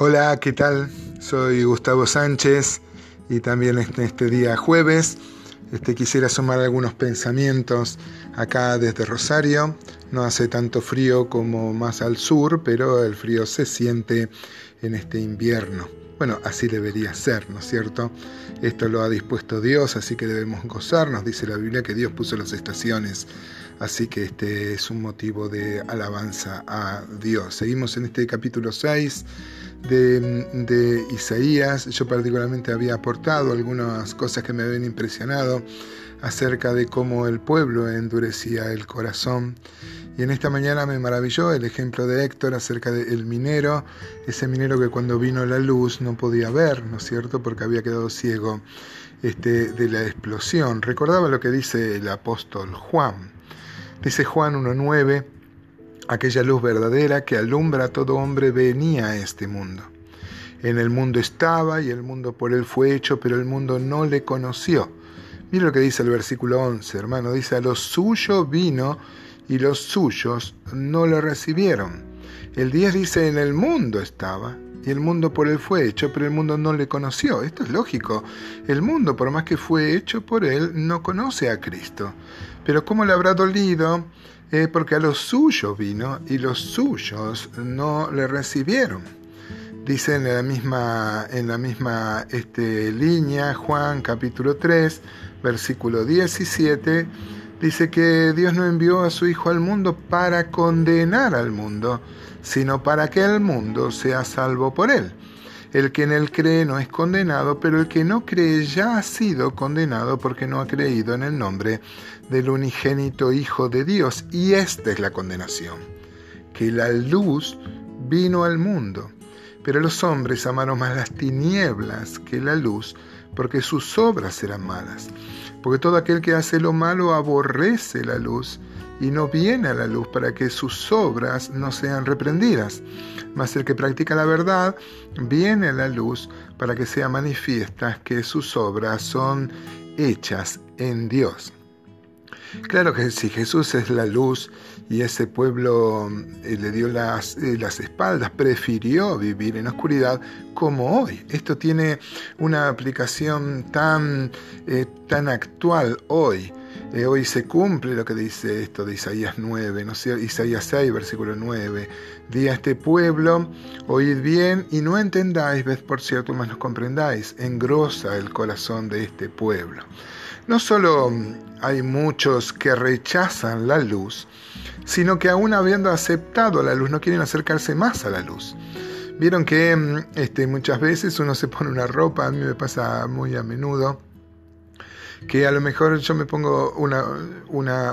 Hola, ¿qué tal? Soy Gustavo Sánchez y también en este día jueves este, quisiera sumar algunos pensamientos acá desde Rosario. No hace tanto frío como más al sur, pero el frío se siente en este invierno. Bueno, así debería ser, ¿no es cierto? Esto lo ha dispuesto Dios, así que debemos gozarnos. Dice la Biblia que Dios puso las estaciones, así que este es un motivo de alabanza a Dios. Seguimos en este capítulo 6 de, Isaías. Yo particularmente había aportado algunas cosas que me habían impresionado acerca de cómo el pueblo endurecía el corazón y en esta mañana me maravilló el ejemplo de Héctor acerca del minero, ese minero que cuando vino la luz no podía ver, ¿no es cierto?, porque había quedado ciego este, de la explosión. Recordaba lo que dice el apóstol Juan. Dice Juan 1.9, aquella luz verdadera que alumbra a todo hombre venía a este mundo. En el mundo estaba y el mundo por él fue hecho, pero el mundo no le conoció. Mira lo que dice el versículo 11, hermano. Dice, a lo suyo vino y los suyos no lo recibieron. El 10 dice, en el mundo estaba, y el mundo por él fue hecho, pero el mundo no le conoció. Esto es lógico. El mundo, por más que fue hecho por él, no conoce a Cristo. Pero ¿cómo le habrá dolido? Eh, porque a los suyos vino y los suyos no le recibieron. Dice en la misma, en la misma este, línea Juan capítulo 3, versículo 17 dice que Dios no envió a su Hijo al mundo para condenar al mundo, sino para que el mundo sea salvo por él. El que en él cree no es condenado, pero el que no cree ya ha sido condenado porque no ha creído en el nombre del unigénito Hijo de Dios. Y esta es la condenación, que la luz vino al mundo, pero los hombres amaron más las tinieblas que la luz, porque sus obras eran malas porque todo aquel que hace lo malo aborrece la luz y no viene a la luz para que sus obras no sean reprendidas. Mas el que practica la verdad viene a la luz para que sea manifiesta que sus obras son hechas en Dios. Claro que si Jesús es la luz y ese pueblo eh, le dio las, eh, las, espaldas, prefirió vivir en oscuridad como hoy. Esto tiene una aplicación tan, eh, tan actual hoy. Hoy se cumple lo que dice esto de Isaías 9, ¿no? Isaías 6, versículo 9. Di a este pueblo, oíd bien y no entendáis, ves por cierto, más no comprendáis. Engrosa el corazón de este pueblo. No solo hay muchos que rechazan la luz, sino que aún habiendo aceptado la luz no quieren acercarse más a la luz. Vieron que mm, este, muchas veces uno se pone una ropa, a mí me pasa muy a menudo, que a lo mejor yo me pongo una,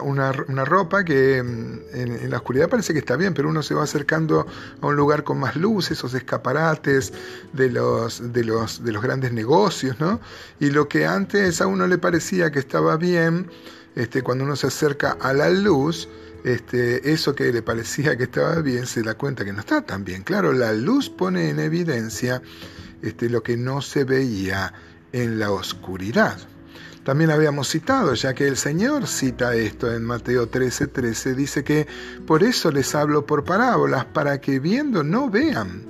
una, ropa que mm, en, la oscuridad parece que está bien, pero uno se va acercando a un lugar con más luz, esos escaparates de los, de los, de los grandes negocios, ¿no? Y lo que antes a uno le parecía que estaba bien, este, cuando uno se acerca a la luz, este, eso que le parecía que estaba bien se da cuenta que no está tan bien. Claro, la luz pone en evidencia este, lo que no se veía en la oscuridad. También habíamos citado, ya que el Señor cita esto en Mateo 13:13, 13, dice que por eso les hablo por parábolas, para que viendo no vean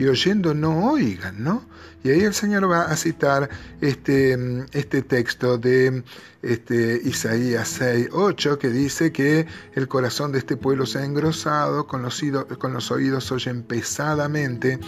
y oyendo no oigan, ¿no? Y ahí el Señor va a citar este, este texto de este, Isaías 6, 8, que dice que el corazón de este pueblo se ha engrosado, con los, con los oídos oyen pesadamente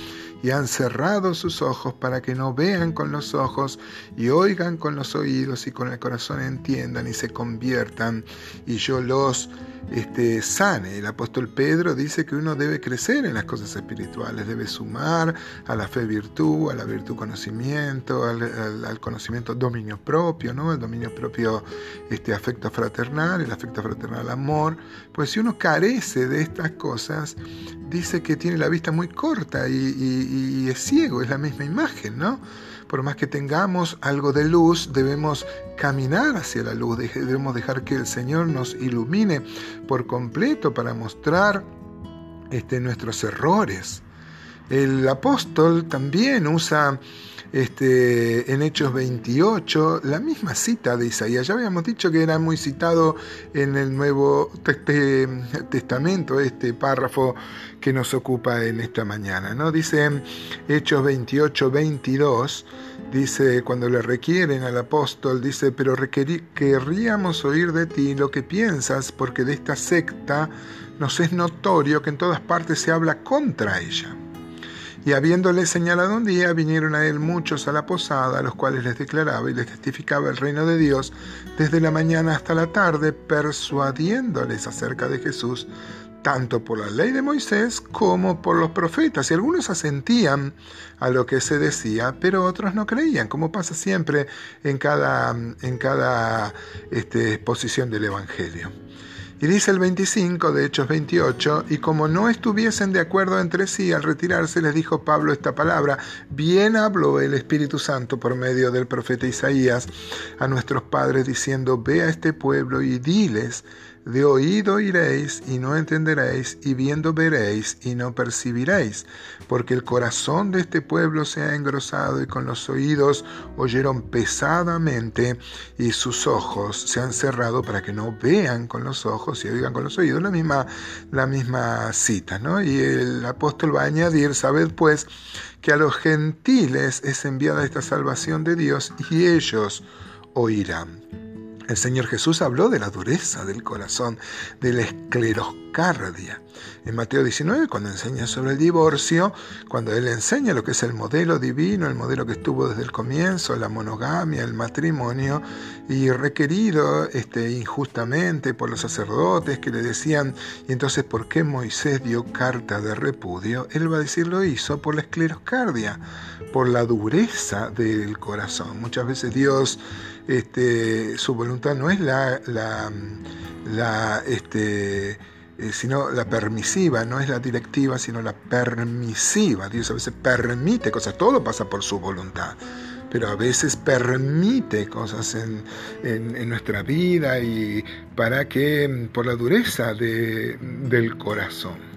y han cerrado sus ojos para que no vean con los ojos y oigan con los oídos y con el corazón entiendan y se conviertan y yo los este, sane. El apóstol Pedro dice que uno debe crecer en las cosas espirituales, debe sumar a la fe virtud, a la virtud conocimiento, al, conocimiento dominio propio, ¿no? el dominio propio este, afecto fraternal, el afecto fraternal amor. Pues si uno carece de estas cosas, dice que tiene la vista muy corta y, es ciego, es la misma imagen, ¿no? Por más que tengamos algo de luz, debemos caminar hacia la luz, debemos dejar que el Señor nos ilumine por completo para mostrar este, nuestros errores. El apóstol también usa este, en Hechos 28, la misma cita de Isaías. Ya habíamos dicho que era muy citado en el Nuevo Testamento, este párrafo que nos ocupa en esta mañana. ¿no? Dice Hechos 28, 22, dice, cuando le requieren al apóstol, dice, pero querríamos oír de ti lo que piensas, porque de esta secta nos es notorio que en todas partes se habla contra ella. Y habiéndole señalado un día, vinieron a él muchos a la posada, a los cuales les declaraba y les testificaba el reino de Dios desde la mañana hasta la tarde, persuadiéndoles acerca de Jesús, tanto por la ley de Moisés como por los profetas. Y algunos asentían a lo que se decía, pero otros no creían, como pasa siempre en cada, en cada este, exposición del Evangelio. Y dice el 25 de Hechos 28, y como no estuviesen de acuerdo entre sí al retirarse, les dijo Pablo esta palabra, bien habló el Espíritu Santo por medio del profeta Isaías a nuestros padres diciendo, ve a este pueblo y diles, de oído iréis y no entenderéis, y viendo veréis y no percibiréis, porque el corazón de este pueblo se ha engrosado y con los oídos oyeron pesadamente y sus ojos se han cerrado para que no vean con los ojos y oigan con los oídos. La misma, la misma cita, ¿no? Y el apóstol va a añadir, sabed pues que a los gentiles es enviada esta salvación de Dios y ellos oirán. El Señor Jesús habló de la dureza del corazón, de la escleroscardia. En Mateo 19, cuando enseña sobre el divorcio, cuando Él enseña lo que es el modelo divino, el modelo que estuvo desde el comienzo, la monogamia, el matrimonio, y requerido este, injustamente por los sacerdotes que le decían, y entonces, ¿por qué Moisés dio carta de repudio? Él va a decir, lo hizo por la escleroscardia, por la dureza del corazón. Muchas veces Dios este, su voluntad no es la, la, este, eh, sino la permisiva, no es la directiva, sino la permisiva. Dios a veces permite cosas, todo pasa por su voluntad, pero a veces permite cosas en, nuestra vida y para que, por la dureza de, del corazón.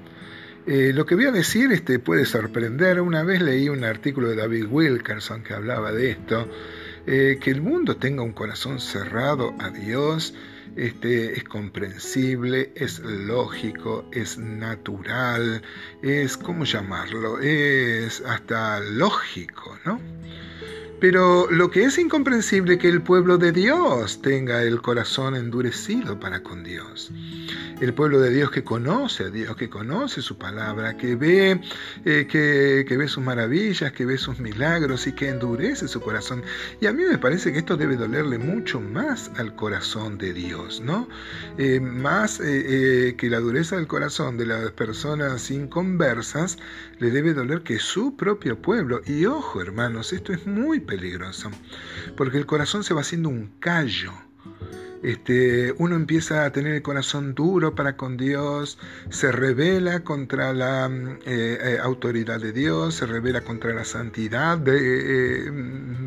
Eh, lo que voy a decir este, puede sorprender. Una vez leí un artículo de David Wilkerson que hablaba de esto eh, que el mundo tenga un corazón cerrado a Dios este, es comprensible, es lógico, es natural, es, ¿cómo llamarlo? Es hasta lógico, ¿no? Pero lo que es incomprensible que el pueblo de Dios tenga el corazón endurecido para con Dios el pueblo de Dios que conoce a Dios, que conoce su palabra, que ve, eh, que, ve sus maravillas, que ve sus milagros y que endurece su corazón. Y a mí me parece que esto debe dolerle mucho más al corazón de Dios, ¿no? Eh, más eh, que la dureza del corazón de las personas inconversas, le debe doler que su propio pueblo, y ojo hermanos, esto es muy peligroso, porque el corazón se va haciendo un callo. Este, uno empieza a tener el corazón duro para con Dios, se revela contra la eh, eh, autoridad de Dios, se revela contra la santidad de, eh,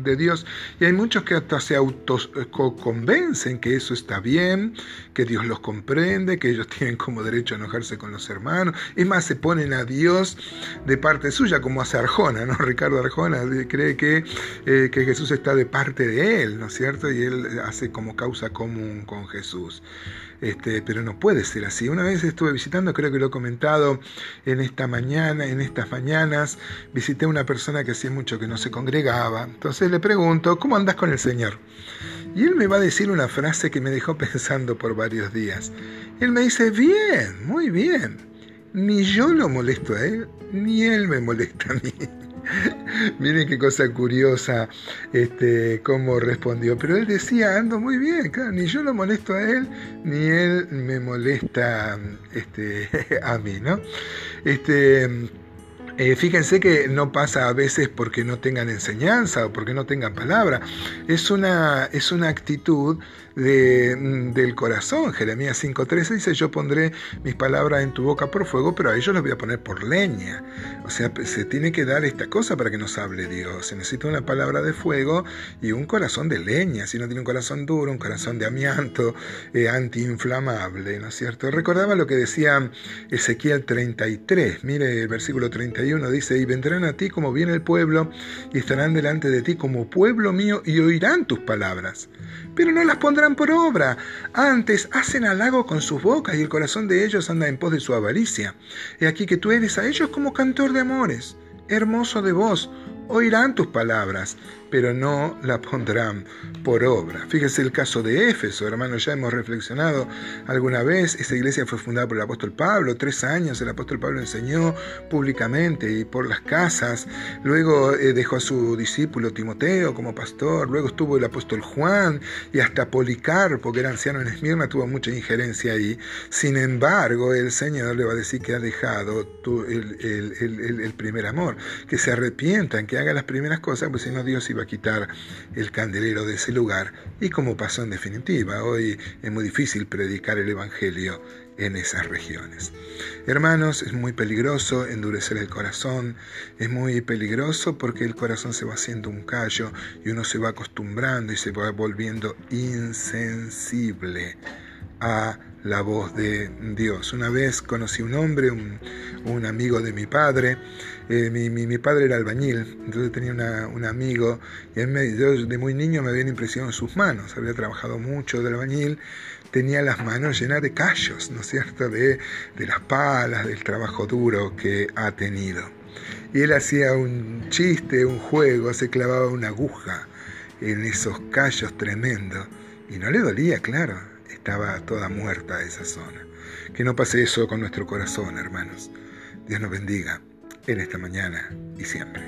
de Dios. Y hay muchos que hasta se autoconvencen que eso está bien, que Dios los comprende, que ellos tienen como derecho a enojarse con los hermanos. Es más, se ponen a Dios de parte suya, como hace Arjona, ¿no? Ricardo Arjona cree que, que Jesús está de parte de él, ¿no es cierto? Y él hace como causa común con Jesús. Este, pero no puede ser así. Una vez estuve visitando, creo que lo he comentado en esta mañana, en estas mañanas, visité a una persona que hacía mucho que no se congregaba. Entonces le pregunto, ¿cómo andas con el Señor? Y él me va a decir una frase que me dejó pensando por varios días. Él me dice, bien, muy bien. Ni yo lo molesto a él, ni él me molesta a mí. Miren qué cosa curiosa este, cómo respondió. Pero él decía, ando muy bien, claro, ni yo lo molesto a él, ni él me molesta este, a mí, ¿no? Este, eh, fíjense que no pasa a veces porque no tengan enseñanza o porque no tengan palabra. Es una, es una actitud Mm, del corazón. Jeremías 5.13 dice, yo pondré mis palabras en tu boca por fuego, pero a ellos los voy a poner por leña. O sea, se tiene que dar esta cosa para que nos hable Dios. Se necesita una palabra de fuego y un corazón de leña. Si no tiene un corazón duro, un corazón de amianto, eh, antiinflamable, ¿no es cierto? Recordaba lo que decía Ezequiel 33, mire el versículo 31 31 dice, y vendrán a ti como viene el pueblo, y estarán delante de ti como pueblo mío, y oirán tus palabras. Pero no las pondrán por obra. Antes hacen halago con sus bocas, y el corazón de ellos anda en pos de su avaricia. He aquí que tú eres a ellos como cantor de amores, hermoso de voz, oirán tus palabras, pero no la pondrán por obra. Fíjese el caso de Éfeso, hermanos, ya hemos reflexionado alguna vez, esta iglesia fue fundada por el apóstol Pablo, tres años el apóstol Pablo enseñó públicamente y por las casas, luego eh, dejó a su discípulo Timoteo como pastor, luego estuvo el apóstol Juan y hasta Policarpo, que era anciano en Esmirna, tuvo mucha injerencia ahí. Sin embargo, el Señor le va a decir que ha dejado el, primer amor, que se arrepientan, que haga las primeras cosas, pues si no Dios iba a quitar el candelero de ese lugar y como pasó en definitiva, hoy es muy difícil predicar el Evangelio en esas regiones. Hermanos, es muy peligroso endurecer el corazón, es muy peligroso porque el corazón se va haciendo un callo y uno se va acostumbrando y se va volviendo insensible a la voz de Dios. Una vez conocí un hombre, un, amigo de mi padre, eh, mi, padre era albañil, entonces tenía un amigo y él me, yo de muy niño me habían impresionado sus manos, había trabajado mucho de albañil, tenía las manos llenas de callos, ¿no es cierto?, de, de las palas, del trabajo duro que ha tenido. Y él hacía un chiste, un juego, se clavaba una aguja en esos callos tremendos y no le dolía, claro estaba toda muerta esa zona. Que no pase eso con nuestro corazón, hermanos. Dios nos bendiga en esta mañana y siempre.